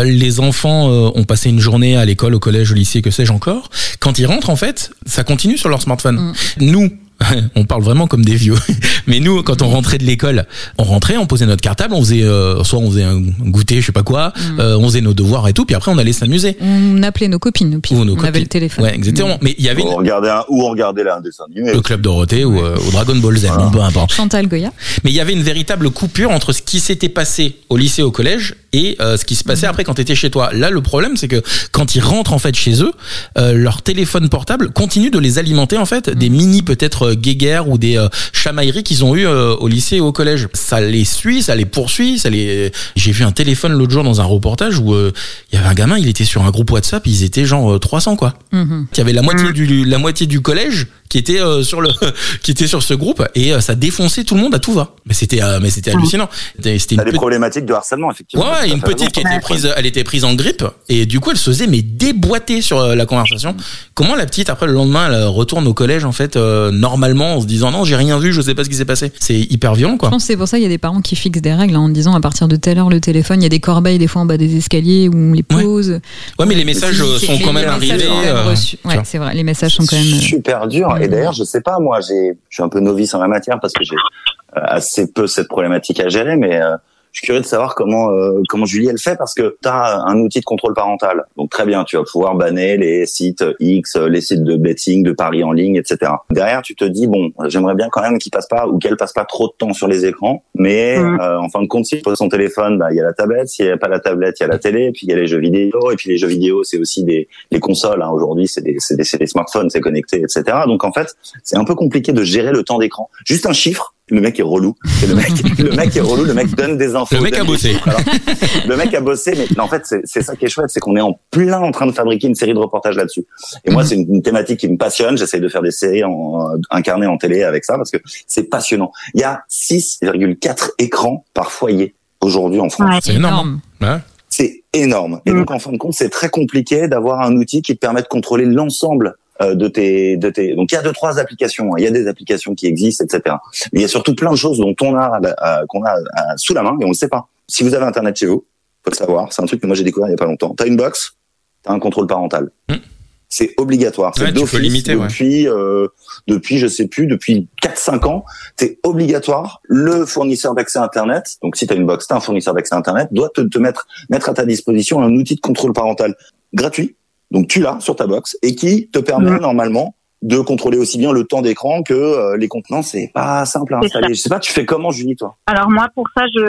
les enfants euh, ont passé une journée à l'école, au collège, au lycée, que sais-je encore, quand ils rentrent, en fait, ça continue sur leur smartphone. Nous, <laughs> on parle vraiment comme des vieux. <laughs> Mais nous, quand on rentrait de l'école, on rentrait, on posait notre cartable, on faisait euh, soit on faisait un goûter, je sais pas quoi, euh, on faisait nos devoirs et tout, puis après on allait s'amuser. On appelait nos copines, au pire. Ou nos on avait copines. le téléphone. Ouais, exactement. Mais il y avait Ou une- regarder un, ou regarder là un dessin animé. le club Dorothée ou, euh, ou Dragon Ball Z, Voilà. bon, peu importe. Chantal Goya. Mais il y avait une véritable coupure entre ce qui s'était passé au lycée, au collège, et euh, ce qui se passait après quand tu étais chez toi. Là, le problème, c'est que quand ils rentrent en fait chez eux, euh, leur téléphone portable continue de les alimenter en fait des mini peut-être euh, guéguerres ou des euh, chamailleries qu'ils ont eu euh, au lycée ou au collège. Ça les suit, ça les poursuit, ça les. J'ai vu un téléphone l'autre jour dans un reportage où euh, il y avait un gamin, il était sur un groupe WhatsApp, ils étaient genre euh, 300 quoi. Mhm. Il y avait la moitié du la moitié du collège qui était euh, sur le <laughs> qui était sur ce groupe et euh, ça défonçait tout le monde à tout va. Mais c'était euh, mais c'était hallucinant. C'était une T'as des problématiques de harcèlement effectivement. Ouais, ouais, une petite qui était prise, elle était prise en grippe et du coup elle se faisait mais déboîter sur euh, la conversation. Comment la petite après le lendemain elle retourne au collège en fait euh, normalement en se disant non j'ai rien vu, je sais pas ce qui s'est passé. C'est hyper violent Je quoi. pense que c'est pour ça qu'il y a des parents qui fixent des règles hein, en disant à partir de telle heure le téléphone, il y a des corbeilles des fois en bas des escaliers où on les pose. Ouais mais les messages euh, sont quand même arrivés. euh, Ouais, c'est vrai, les messages sont quand même. euh, super dur. Et d'ailleurs, je sais pas, moi, j'ai, je suis un peu novice en la matière parce que j'ai euh, assez peu cette problématique à gérer, mais euh, je suis curieux de savoir comment euh, comment Julie elle fait parce que tu as un outil de contrôle parental. Donc très bien, tu vas pouvoir banner les sites X, les sites de betting, de paris en ligne, etc. Derrière, tu te dis bon, j'aimerais bien quand même qu'il passe pas ou qu'elle passe pas trop de temps sur les écrans, mais euh, en fin de compte, s'il pose son téléphone, bah il y a la tablette, s'il n'y a pas la tablette, il y a la télé, puis il y a les jeux vidéo, et puis les jeux vidéo, c'est aussi des les consoles. Hein, Aujourd'hui, c'est des, des c'est des smartphones, c'est connecté, etc. Donc en fait, c'est un peu compliqué de gérer le temps d'écran. Juste un chiffre, le mec est relou. Et le mec, <laughs> le mec est relou. Le mec donne des infos. Le mec a bossé. Alors, le mec a bossé, mais non, en fait, c'est c'est ça qui est chouette, c'est qu'on est en plein en train de fabriquer une série de reportages là-dessus. Et moi, c'est une, une thématique qui me passionne. J'essaie de faire des séries en, incarnées en télé avec ça parce que c'est passionnant. Il y a 6,4 écrans par foyer aujourd'hui en France. Ouais. C'est énorme. Ouais. C'est énorme. Et Mm. donc, en fin de compte, c'est très compliqué d'avoir un outil qui te permet de contrôler l'ensemble euh, de tes, de tes. Donc, il y a deux, trois applications. hein. Il y a des applications qui existent, etc. Mais il y a surtout plein de choses dont on a, euh, qu'on a euh, sous la main et on ne sait pas. Si vous avez Internet chez vous, faut le savoir. C'est un truc que moi j'ai découvert il y a pas longtemps. T'as une box, t'as un contrôle parental. Mm. C'est obligatoire. C'est Ouais, tu limiter, ouais. depuis, euh, depuis, je sais plus, depuis 4-5 ans. C'est obligatoire. Le fournisseur d'accès Internet, donc si tu as une box, t'as un fournisseur d'accès Internet, doit te, te mettre, mettre à ta disposition un outil de contrôle parental gratuit. Donc tu l'as sur ta box et qui te permet normalement de contrôler aussi bien le temps d'écran que euh, les contenants. C'est pas simple à installer. Je sais pas, tu fais comment, Julie, toi? Alors moi, pour ça, je,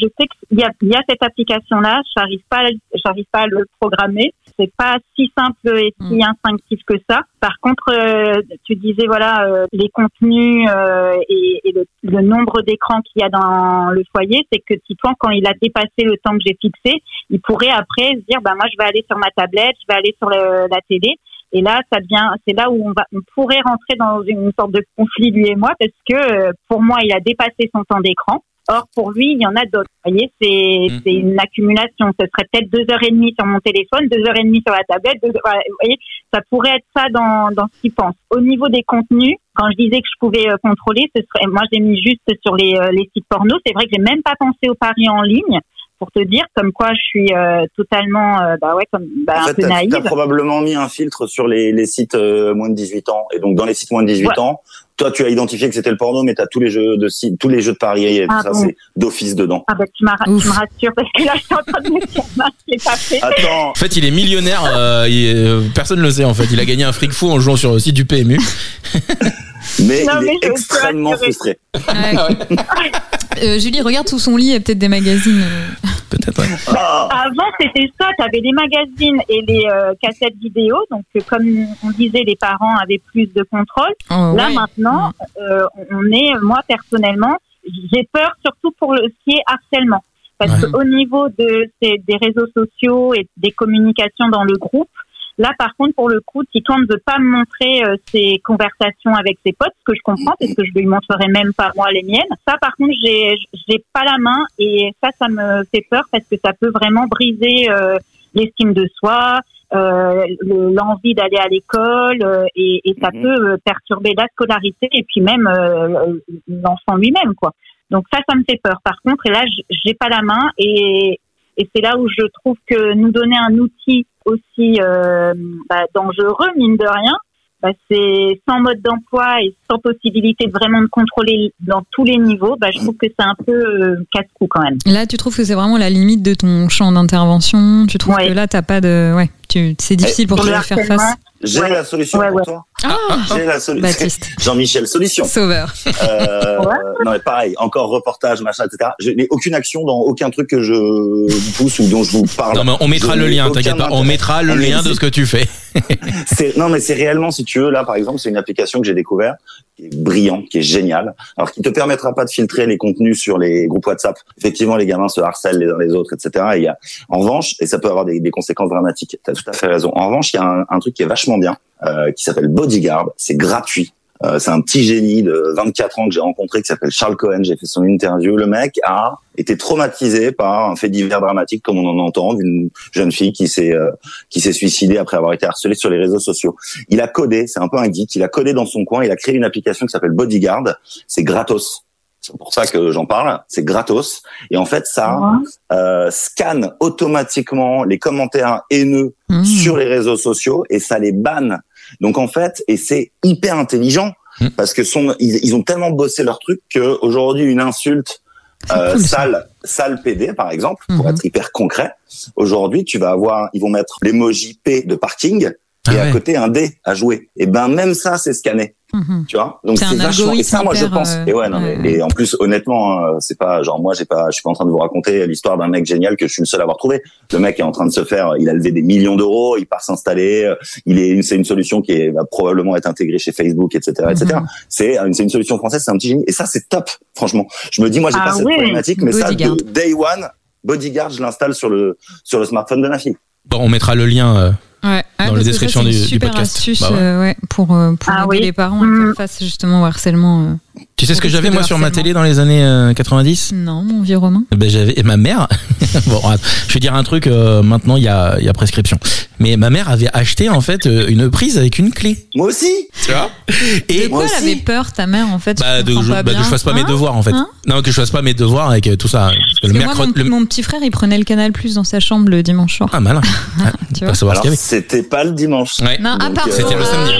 je sais qu'il y a, il y a cette application-là. J'arrive pas, j'arrive pas à le programmer. C'est pas si simple et si Mm. instinctif que ça. Par contre, euh, tu disais voilà euh, les contenus euh, et, et le, le nombre d'écrans qu'il y a dans le foyer, c'est que Titouan, quand il a dépassé le temps que j'ai fixé, il pourrait après se dire bah moi je vais aller sur ma tablette, je vais aller sur le- la télé. Et là, ça devient, c'est là où on va, on pourrait rentrer dans une sorte de conflit lui et moi, parce que euh, pour moi, il a dépassé son temps d'écran. Or, pour lui, il y en a d'autres. Vous voyez, c'est Mhm. c'est une accumulation. Ce serait peut-être deux heures et demie sur mon téléphone, deux heures et demie sur la tablette. deux- voilà, vous voyez, ça pourrait être ça dans, dans ce qu'il pense. Au niveau des contenus, quand je disais que je pouvais euh, contrôler, ce serait, moi, j'ai mis juste sur les, euh, les sites porno. C'est vrai que j'ai même pas pensé aux paris en ligne pour te dire comme quoi je suis euh, totalement, euh, bah ouais, comme bah, En un fait, peu t'as naïve. as probablement mis un filtre sur les, les sites euh, moins de 18 ans. Et donc, dans les sites moins de 18 Ouais. ans, toi, tu as identifié que c'était le porno, mais tu as tous les jeux de sites, tous les jeux de paris et tout Ah ça, bon. c'est d'office dedans. Ah bah tu, m'as- tu me rassures parce que là je suis en train de me dire <laughs> mince, je l'ai pas fait. Attends, En fait, il est millionnaire. euh, il- euh, personne ne le sait en fait. Il a gagné un fric fou en jouant sur le site du PMU. <laughs> mais Non, il mais est je me suis extrêmement frustré. Ouais. <laughs> Euh, Julie, regarde sous son lit, il y a peut-être des magazines. <laughs> Peut-être. ouais. Ah, Avant c'était ça, tu avais les magazines et les euh, cassettes vidéo, donc euh, comme on disait, les parents avaient plus de contrôle. Oh, Là ouais. maintenant, euh, on est, moi personnellement, j'ai peur surtout pour le, ce qui est harcèlement. Parce Ouais. qu'au niveau de, des réseaux sociaux et des communications dans le groupe, là par contre, pour le coup, Titouan ne veut pas me montrer euh, ses conversations avec ses potes, ce que je comprends, parce que je lui montrerai même pas moi les miennes. Ça par contre, j'ai j'ai pas la main et ça, ça me fait peur parce que ça peut vraiment briser euh, l'estime de soi, euh, le- l'envie d'aller à l'école euh, et, et ça Mhm. peut euh, perturber la scolarité et puis même euh, l'enfant lui-même quoi. Donc ça, ça me fait peur. Par contre, et là, j'ai pas la main et, et c'est là où je trouve que nous donner un outil aussi euh, bah, dangereux mine de rien, bah, c'est sans mode d'emploi et sans possibilité de vraiment de contrôler dans tous les niveaux. Bah, je trouve que c'est un peu euh, casse-cou quand même. Là, tu trouves que c'est vraiment la limite de ton champ d'intervention? Tu trouves Ouais. que là, t'as pas de. Ouais, tu... c'est difficile pour toi de faire face? J'ai Ouais. la solution Ouais, pour ouais. toi. Ah, <laughs> J'ai la solution. <laughs> Jean-Michel Solution. Sauveur. Euh, Ouais. Non mais pareil, encore reportage, machin, etc. Je n'ai aucune action dans aucun truc que je pousse ou dont je vous parle. Non, mais on mettra Je le lien. T'inquiète pas. On mettra le Ah, lien de ce que tu fais. <laughs> Non mais c'est réellement si tu veux là par exemple c'est une application que j'ai découvert qui est brillant, qui est génial. Alors qui te permettra pas de filtrer les contenus sur les groupes WhatsApp. Effectivement les gamins se harcèlent les uns les autres etc. Et y a en revanche et ça peut avoir des, des conséquences dramatiques. T'as tout à fait raison. En revanche il y a un, un truc qui est vachement bien euh, qui s'appelle Bodyguard. C'est gratuit. Euh, c'est un petit génie de 24 ans que j'ai rencontré qui s'appelle Charles Cohen. J'ai fait son interview. Le mec a été traumatisé par un fait divers dramatique comme on en entend d'une jeune fille qui s'est euh, qui s'est suicidée après avoir été harcelée sur les réseaux sociaux. Il a codé, c'est un peu un geek, il a codé dans son coin, il a créé une application qui s'appelle Bodyguard. C'est gratos. C'est pour ça que j'en parle. C'est gratos. Et en fait, ça euh, scanne automatiquement les commentaires haineux Mmh. sur les réseaux sociaux et ça les banne. Donc en fait, et c'est hyper intelligent Mm. parce que son, ils, ils ont tellement bossé leur truc que aujourd'hui une insulte euh, cool, sale, sale PD par exemple, pour Mhm. être hyper concret. Aujourd'hui, tu vas avoir, ils vont mettre l'emoji P de parking et Ah à ouais. côté un D à jouer. Et ben même ça, c'est scanné. Mhm. Tu vois Donc C'est un c'est vachement. Et ça, moi, je pense. euh, Et ouais, non, mais ouais. et en plus, honnêtement, hein, c'est pas genre moi, j'ai pas, je suis pas en train de vous raconter l'histoire d'un mec génial que je suis le seul à avoir trouvé. Le mec est en train de se faire, il a levé des millions d'euros, il part s'installer. euh, Il est, c'est une solution qui est, va probablement être intégrée chez Facebook, etc., etc. Mhm. C'est une, c'est une solution française, c'est un petit génie. Et ça, c'est top, franchement. Je me dis, moi, j'ai Ah pas cette problématique, mais Bodyguard. ça, de day one, Bodyguard, je l'installe sur le sur le smartphone de ma fille. Bon, on mettra le lien. Ouais. Ah, Dans la que description ça, c'est du- une du super podcast. astuce Bah ouais. euh, ouais, pour, euh, pour Ah aider oui. les parents à Mm. faire face justement au harcèlement. euh. Tu sais ce que j'avais moi sur ma télé dans les années euh, 90 Non, mon vieux Romain. Ben j'avais et ma mère. <laughs> bon, ah, je vais dire un truc. euh, maintenant, il y a, il y a prescription. Mais ma mère avait acheté en fait euh, une prise avec une clé. Moi aussi. Tu vois? De Et quoi moi elle aussi. avait peur, ta mère, en fait? Bah, je de, je, bah, de bien. je fasse pas mes Hein? devoirs en fait. Hein? Non, que je fasse pas mes devoirs avec tout ça. Parce que Parce le que moi, mon, le- mon petit frère, il prenait le canal plus dans sa chambre le dimanche soir. Ah malin. <laughs> Ah, tu pas vois? C'était pas le dimanche. Ouais. Non, ah, Donc, pardon. euh, C'était le samedi.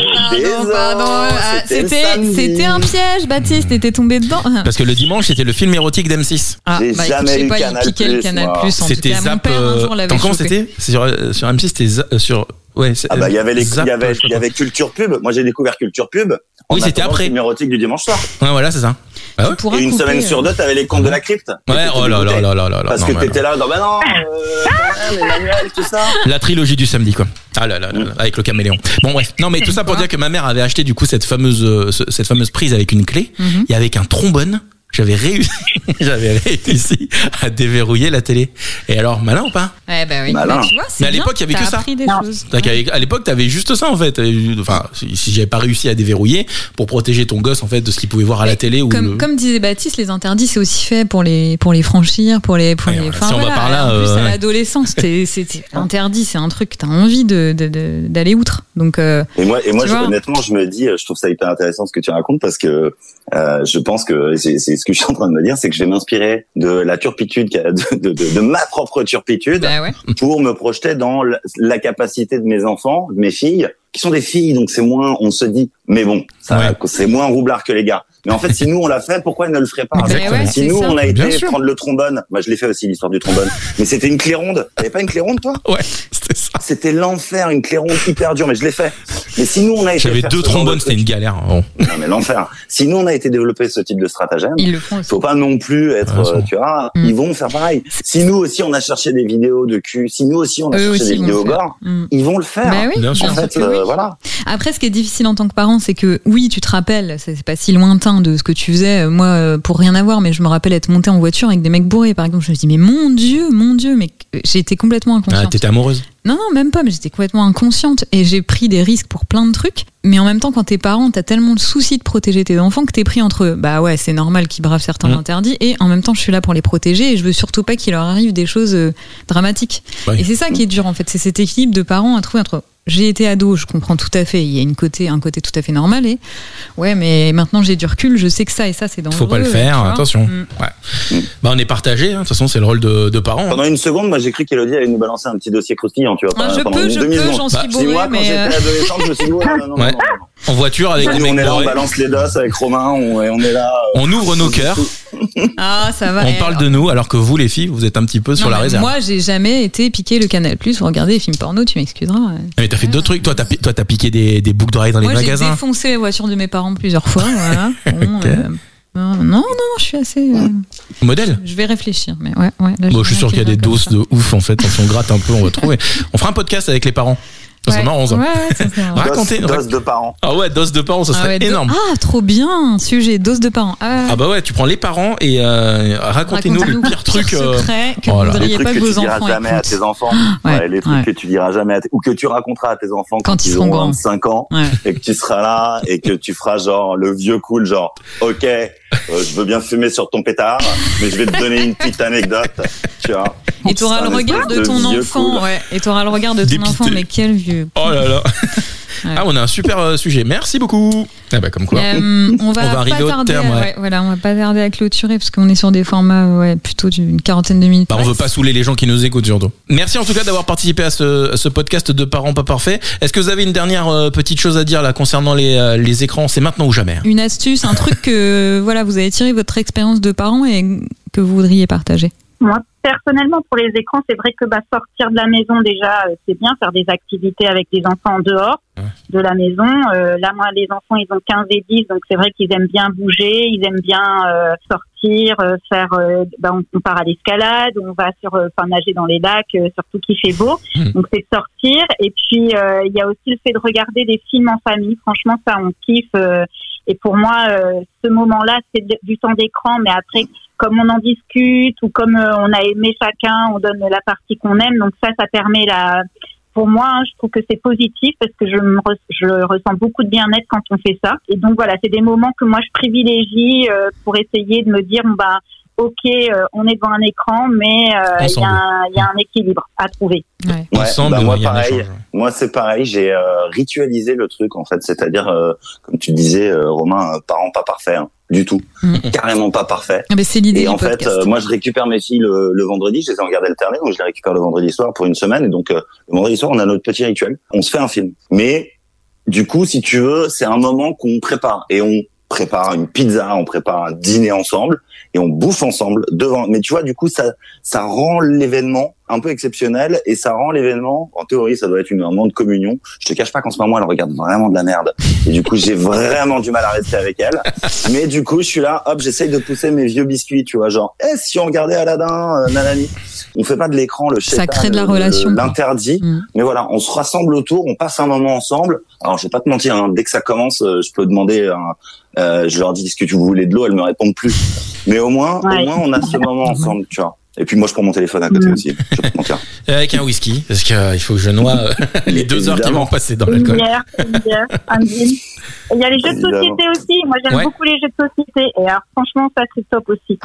Pardon. Ah, c'était le C'était, samedi. c'était un piège, Baptiste. T'étais tombé dedans. <laughs> Parce que le dimanche c'était le film érotique d'M6. Ah, J'ai bah, écoute, jamais je sais eu pas, il Canal+, piquait le Canal moi. Plus. C'était Zap. euh, comment c'était C'est sur, sur M6 c'était sur. Ouais, Ah bah il y avait les, il y avait, il y avait culture pub. Moi j'ai découvert culture pub. Oui, c'était après. le film érotique du dimanche soir. Ouais, voilà, c'est ça. Ah ouais Et une couper, semaine euh, sur deux, t'avais les contes de la crypte. Ouais, oh là là là là là là. Parce non, que t'étais là, non, bah non, euh, Emmanuel, tout ça. <laughs> La trilogie du samedi, quoi. Ah là là là, là, avec le caméléon. Bon bref, non mais tout ça pour dire que ma mère avait acheté du coup cette fameuse euh, ce- cette fameuse prise avec une clé et avec un trombone. J'avais réussi, <laughs> j'avais réussi à déverrouiller la télé. Et alors, malin ou pas Ouais, bah oui. Malin. Bah, tu vois, c'est Mais à l'époque, il y avait que ça. des qu'à- À l'époque, t'avais juste ça en fait. Enfin, si, j'avais pas réussi à déverrouiller pour protéger ton gosse en fait de ce qu'il pouvait voir à la télé ou Comme, le- comme disait Baptiste, les interdits, c'est aussi fait pour les, pour les franchir, pour les. Pour Ouais, les voilà, si on va par là, en plus, euh, à ouais. l'adolescence, <laughs> c'était interdit, c'est un truc, t'as envie de, de, de- d'aller outre. Donc, euh, Et moi, et moi, je- honnêtement, je me dis, euh, je trouve ça hyper intéressant ce que tu racontes parce que euh, je pense que c'est c'est ce que je suis en train de me dire, c'est que je vais m'inspirer de la turpitude, de, de, de, de ma propre turpitude bah ouais. pour me projeter dans la, capacité de mes enfants, de mes filles, qui sont des filles, donc c'est moins, on se dit, mais bon, Ouais. c'est moins roublard que les gars. Mais en fait, si nous on l'a fait, pourquoi ils ne le feraient pas ouais, Si nous ça. on a Bien été sûr. prendre le trombone, moi je l'ai fait aussi l'histoire du trombone, mais c'était une clé ronde. T'avais pas une clé ronde toi? Ouais, c'était ça. C'était l'enfer, une clé ronde hyper dure, mais je l'ai fait. Mais si nous on a été J'avais deux trombones, c'était une galère. Bon. non mais l'enfer. Si nous on a été développer ce type de stratagème, Ils le font aussi. faut pas non plus être, Ouais, euh, tu vois, Mm. ils vont faire pareil. Si nous aussi on a cherché des vidéos de cul, si nous aussi on a Eux cherché aussi des vidéos gore, Mm. ils vont le faire. Bah oui, Bien bien sûr. en fait, euh, voilà. Après, ce qui est difficile en tant que parent, c'est que oui, tu te rappelles, c'est pas si lointain de ce que tu faisais. Moi, euh, pour rien avoir, mais je me rappelle être montée en voiture avec des mecs bourrés, par exemple. Je me dis, mais mon Dieu, mon Dieu, mais j'ai été complètement Ah, inconsciente. t'étais amoureuse? Non, non, même pas, mais j'étais complètement inconsciente et j'ai pris des risques pour plein de trucs. Mais en même temps, quand t'es parent, t'as tellement le souci de protéger tes enfants que t'es pris entre eux. Bah ouais, c'est normal qu'ils bravent certains interdits et en même temps, je suis là pour les protéger et je veux surtout pas qu'il leur arrive des choses euh, dramatiques. Ouais. Et c'est ça qui est dur en fait, c'est cet équilibre de parents à trouver entre. J'ai été ado, je comprends tout à fait. Il y a une côté, un côté tout à fait normal et ouais, mais maintenant j'ai du recul, je sais que ça et ça c'est dangereux. Faut pas le faire, attention. Mm. Ouais. Bah, on est partagé. hein. De toute façon, c'est le rôle de, de parents. hein. Pendant une seconde, moi j'ai cru qu'Elodie allait nous balancer un petit dossier croustillant, tu vois. Ah, pas- je peux, je peux, j'en Bah, suis Si bourré, moi, quand mais j'étais adolescent, je me suis dit, ouais, non, non, non, Ouais. non, non. En voiture avec Nous, des on mecs est là, on balance les dos avec Romain, on, et on est là. euh, On ouvre nos cœurs. ah ça va. On parle alors- de nous, alors que vous, les filles, vous êtes un petit peu sur Non, la réserve. Moi, j'ai jamais été piqué le Canal Plus ou regarder des films porno, tu m'excuseras. Mais t'as fait d'autres trucs. Toi, t'as pi- toi, t'as piqué des, des boucles d'oreilles dans les Moi, j'ai magasins. défoncé la voiture de mes parents plusieurs fois. Voilà. <laughs> Bon, euh, non, non, non, je suis assez. euh, Modèle. je vais réfléchir, mais ouais, ouais. là, Bon, je suis sûr qui qu'il y a des doses ça. de ouf en fait. Si on gratte un peu, on va trouver. On fera un podcast avec les parents. Ça Ouais. marrant, ça. Ouais, ça. Racontez- dose, dose de parents. Ah ouais, dose de parents, ça Ah serait ouais, do- énorme. Ah, trop bien, sujet, dose de parents. Ah, Ah bah ouais, tu prends les parents et euh, racontez-nous le pire truc. euh, secret que voilà. vous voudriez trucs pas que que tu vos diras enfants jamais à tes enfants. <laughs> Ouais, Ouais, les trucs ouais. que tu diras jamais à tes- ou que tu raconteras à tes enfants quand, Quand ils ils seront auront grands. 25 ans Ouais. et que tu seras là et que tu feras genre le vieux cool genre OK, euh, je veux bien fumer sur ton pétard mais je vais te donner une petite anecdote, tu vois. Et tu auras C'est le regard de ton enfant, cool. ouais. Et tu auras le regard de ton Dépité. enfant, mais quel vieux. Oh là là. <laughs> Ouais. Ah, on a un super euh, sujet. Merci beaucoup. Ah bah comme quoi. Euh, <laughs> on va, On va arriver pas au terme, ouais. ouais, voilà, on va pas tarder à clôturer parce qu'on est sur des formats ouais, plutôt d'une quarantaine de minutes. Bah, on veut pas saouler les gens qui nous écoutent surtout. Merci en tout cas d'avoir participé à ce, à ce podcast de parents pas parfaits. Est-ce que vous avez une dernière euh, petite chose à dire là concernant les, euh, les écrans? C'est maintenant ou jamais. hein. Une astuce, un truc que <laughs> voilà, vous avez tiré votre expérience de parent et que vous voudriez partager. Moi, personnellement, pour les écrans, c'est vrai que bah, sortir de la maison déjà, euh, c'est bien, faire des activités avec des enfants en dehors Ouais. de la maison. Euh, là, moi, les enfants, ils ont 15 et 10, donc c'est vrai qu'ils aiment bien bouger, ils aiment bien euh, sortir, euh, faire. euh, bah, on, on part à l'escalade, on va sur, enfin, nager dans les lacs, euh, surtout qu'il fait beau. Mhm. Donc c'est sortir. Et puis euh, il y a aussi le fait de regarder des films en famille. Franchement, ça, on kiffe. euh, et pour moi, euh, ce moment-là, c'est du temps d'écran, mais après comme on en discute ou comme euh, on a aimé chacun, on donne la partie qu'on aime. Donc ça, ça permet la. Pour moi, hein, je trouve que c'est positif parce que je me je ressens beaucoup de bien-être quand on fait ça. Et donc voilà, c'est des moments que moi je privilégie euh, pour essayer de me dire bah ok, euh, on est devant un écran, mais euh, il y, Ensemble. a un- il y a un équilibre à trouver. Ouais. Ouais, Ensemble, bah, moi pareil. échange. Moi, c'est pareil. J'ai euh, ritualisé le truc en fait, c'est-à-dire, euh, comme tu disais, euh, Romain, parent pas parfait, hein, du tout, Mm. carrément pas parfait. Ah, mais c'est l'idée Et en fait, euh, moi, je récupère mes filles le, le vendredi. Je les ai en garde alternée, donc je les récupère le vendredi soir pour une semaine. Et donc, euh, le vendredi soir, on a notre petit rituel. On se fait un film. Mais du coup, si tu veux, c'est un moment qu'on prépare et on prépare une pizza, on prépare un dîner ensemble et on bouffe ensemble devant. Mais tu vois, du coup, ça, ça rend l'événement un peu exceptionnelle et ça rend l'événement. En théorie, ça doit être une, un moment de communion. Je te cache pas qu'en ce moment, elle regarde vraiment de la merde et du coup, j'ai vraiment du mal à rester avec elle. Mais du coup, je suis là, hop, j'essaye de pousser mes vieux biscuits, tu vois, genre, eh, si on regardait Aladdin, euh, nanani. On fait pas de l'écran, le Ça crée de la relation. l'interdit. Mm. Mais voilà, on se rassemble autour, on passe un moment ensemble. Alors, je vais pas te mentir, hein, dès que ça commence, euh, je peux demander, un- euh, je leur dis, est-ce que tu voulais de l'eau? Elles me répondent plus. Mais au moins, Ouais. au moins, on a ce moment ensemble, tu vois. Et puis moi, je prends mon téléphone à côté Mm. aussi. Je mentir. <laughs> Avec un whisky, parce qu'il faut que je noie euh, <laughs> les deux heures qui vont passer dans Une l'alcool. bière, une bière, un gin. Il y a les jeux de société aussi. Moi, j'aime Ouais. beaucoup les jeux de société. Et alors, franchement, ça, c'est top aussi.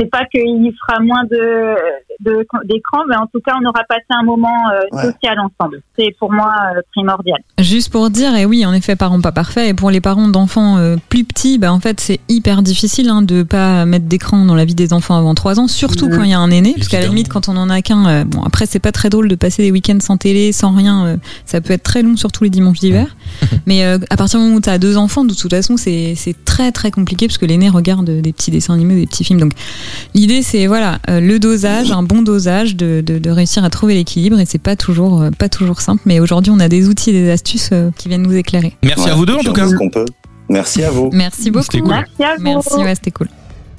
C'est pas qu'il y fera moins de de- d'écran, mais en tout cas, on aura passé un moment euh, Ouais. social ensemble. C'est pour moi euh, primordial. Juste pour dire, et oui, en effet, parents pas parfaits. Et pour les parents d'enfants euh, plus petits, bah, en fait, c'est hyper difficile hein, de pas mettre d'écran dans la vie des enfants avant 3 ans, surtout quand il y a un aîné. Parce qu'à la limite, quand on en a qu'un, euh, bon, après, c'est pas très drôle de passer des week-ends sans télé, sans rien. euh, ça peut être très long, surtout les dimanches d'hiver. <laughs> Mais euh, à partir du moment où tu as deux enfants, de toute façon, c'est c'est très très compliqué parce que l'aîné regarde des petits dessins animés, des petits films. Donc l'idée, c'est voilà euh, le dosage, un bon dosage, de, de, de réussir à trouver l'équilibre. Et c'est pas toujours euh, pas toujours simple. Mais aujourd'hui, on a des outils, et des astuces euh, qui viennent nous éclairer. Merci Ouais, à vous deux en tout cas. peut. Merci à vous. Merci beaucoup. Cool. Merci à vous. Merci, ouais, c'était cool.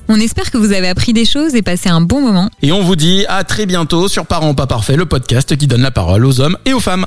On espère que vous avez appris des choses et passé un bon moment. Et on vous dit à très bientôt sur Parents pas parfaits, le podcast qui donne la parole aux hommes et aux femmes.